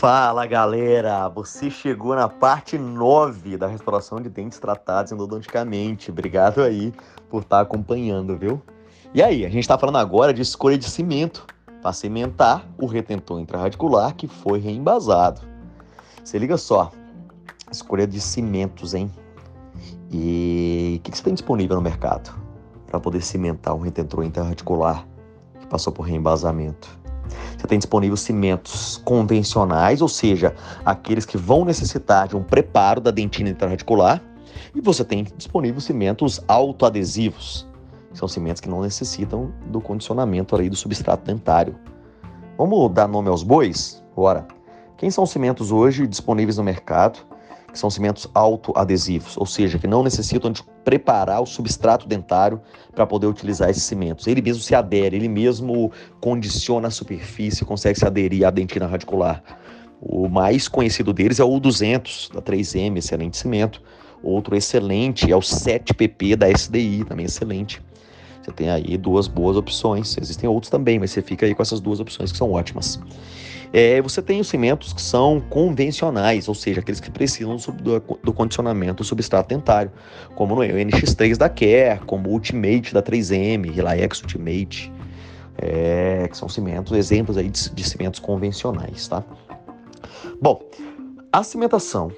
Fala galera, você chegou na parte 9 da restauração de dentes tratados endodonticamente. Obrigado aí por estar tá acompanhando, viu? E aí, a gente está falando agora de escolha de cimento para cimentar o retentor intraradicular que foi reembasado. Você liga só, escolha de cimentos, hein? E o que, que você tem disponível no mercado para poder cimentar um retentor intraradicular que passou por reembasamento? Você tem disponível cimentos convencionais, ou seja, aqueles que vão necessitar de um preparo da dentina intraradicular, e você tem disponível cimentos autoadesivos, são cimentos que não necessitam do condicionamento ali do substrato dentário. Vamos dar nome aos bois? Bora. Quem são os cimentos hoje disponíveis no mercado que são cimentos autoadesivos, ou seja, que não necessitam de preparar o substrato dentário para poder utilizar esses cimentos. Ele mesmo se adere, ele mesmo condiciona a superfície, consegue se aderir à dentina radicular. O mais conhecido deles é o 200 da 3M, excelente cimento. Outro excelente é o 7PP da SDI, também excelente. Você tem aí duas boas opções. Existem outros também, mas você fica aí com essas duas opções que são ótimas. É, você tem os cimentos que são convencionais, ou seja, aqueles que precisam do, do condicionamento do substrato dentário, como no NX3 da Care, como o Ultimate da 3M, Relax Ultimate, é, que são cimentos, exemplos aí de, de cimentos convencionais, tá? Bom, a cimentação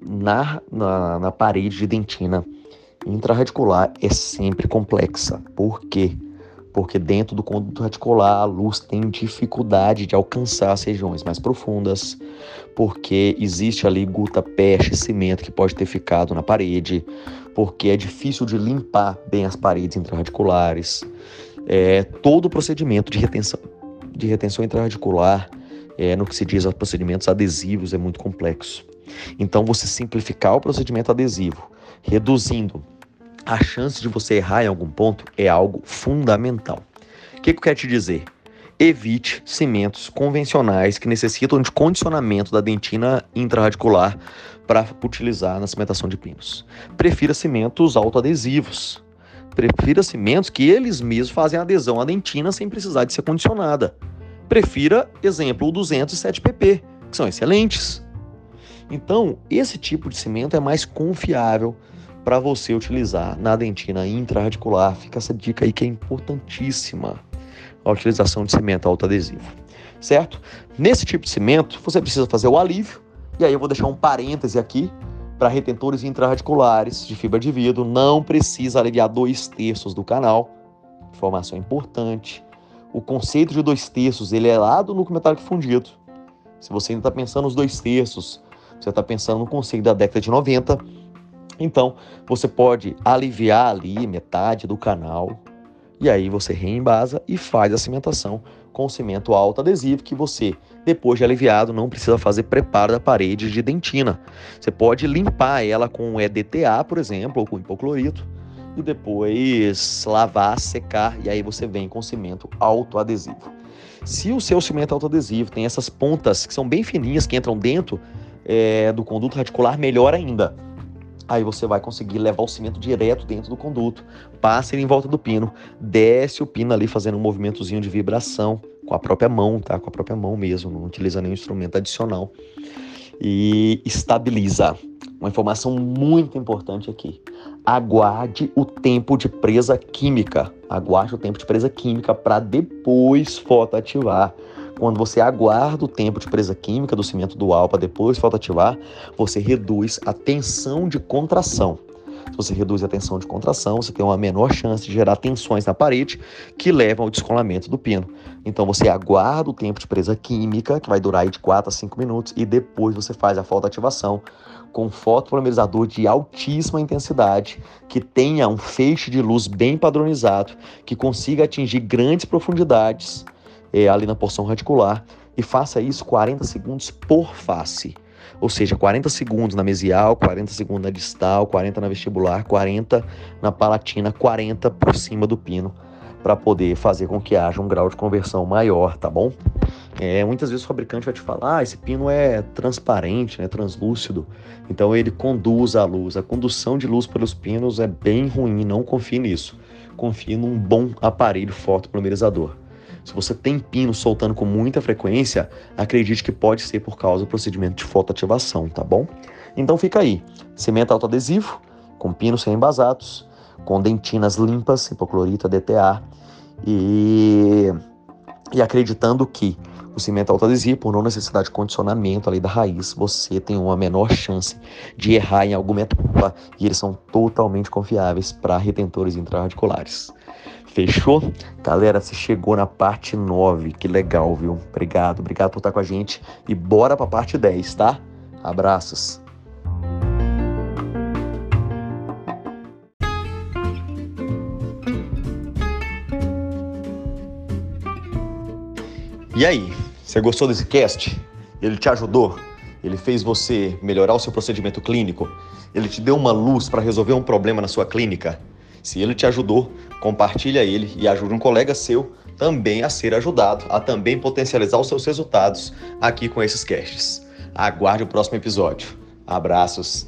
na, na, na parede de dentina intraradicular é sempre complexa. Por quê? porque dentro do conduto radicular a luz tem dificuldade de alcançar as regiões mais profundas, porque existe ali guta, peste, cimento que pode ter ficado na parede, porque é difícil de limpar bem as paredes intrarradiculares. É, todo o procedimento de retenção, de retenção intrarradicular, é, no que se diz a procedimentos adesivos, é muito complexo. Então, você simplificar o procedimento adesivo, reduzindo a chance de você errar em algum ponto é algo fundamental. O que, que eu quero te dizer? Evite cimentos convencionais que necessitam de condicionamento da dentina intraradicular para utilizar na cimentação de pinos. Prefira cimentos autoadesivos. Prefira cimentos que eles mesmos fazem adesão à dentina sem precisar de ser condicionada. Prefira, exemplo, o 207pp, que são excelentes. Então, esse tipo de cimento é mais confiável para você utilizar na dentina intraradicular. Fica essa dica aí que é importantíssima, a utilização de cimento autoadesivo, certo? Nesse tipo de cimento, você precisa fazer o alívio, e aí eu vou deixar um parêntese aqui para retentores intrarradiculares de fibra de vidro, não precisa aliviar dois terços do canal, informação importante. O conceito de dois terços, ele é lá do núcleo metálico fundido. Se você ainda está pensando nos dois terços, você está pensando no conceito da década de 90, então, você pode aliviar ali metade do canal e aí você reembasa e faz a cimentação com cimento alto adesivo que você, depois de aliviado, não precisa fazer preparo da parede de dentina. Você pode limpar ela com EDTA, por exemplo, ou com hipoclorito e depois lavar, secar e aí você vem com cimento alto adesivo. Se o seu cimento alto adesivo tem essas pontas que são bem fininhas que entram dentro é, do conduto radicular, melhor ainda Aí você vai conseguir levar o cimento direto dentro do conduto, passa ele em volta do pino, desce o pino ali fazendo um movimentozinho de vibração com a própria mão, tá? Com a própria mão mesmo, não utiliza nenhum instrumento adicional. E estabiliza. Uma informação muito importante aqui. Aguarde o tempo de presa química. Aguarde o tempo de presa química para depois fotoativar. Quando você aguarda o tempo de presa química do cimento dual para depois fotoativar, você reduz a tensão de contração. Se você reduz a tensão de contração, você tem uma menor chance de gerar tensões na parede que levam ao descolamento do pino. Então você aguarda o tempo de presa química, que vai durar de 4 a 5 minutos, e depois você faz a fotoativação com fotopolimerizador de altíssima intensidade, que tenha um feixe de luz bem padronizado, que consiga atingir grandes profundidades é, ali na porção radicular e faça isso 40 segundos por face. Ou seja, 40 segundos na mesial, 40 segundos na distal, 40 na vestibular, 40 na palatina, 40 por cima do pino, para poder fazer com que haja um grau de conversão maior, tá bom? É, muitas vezes o fabricante vai te falar, ah, esse pino é transparente, né, translúcido, então ele conduz a luz. A condução de luz pelos pinos é bem ruim, não confie nisso. Confie num bom aparelho fotopolimerizador. Se você tem pino soltando com muita frequência, acredite que pode ser por causa do procedimento de fotoativação, tá bom? Então fica aí, cimento autoadesivo, com pinos sem embasados, com dentinas limpas, hipoclorito, DTA, e, e acreditando que o cimento autoadesivo, por não necessidade de condicionamento ali da raiz, você tem uma menor chance de errar em alguma etapa e eles são totalmente confiáveis para retentores intraradiculares. Fechou? Galera, você chegou na parte 9, que legal, viu? Obrigado, obrigado por estar com a gente e bora para a parte 10, tá? Abraços. E aí, você gostou desse cast? Ele te ajudou? Ele fez você melhorar o seu procedimento clínico? Ele te deu uma luz para resolver um problema na sua clínica? Se ele te ajudou, compartilha ele e ajude um colega seu também a ser ajudado, a também potencializar os seus resultados aqui com esses casts. Aguarde o próximo episódio. Abraços.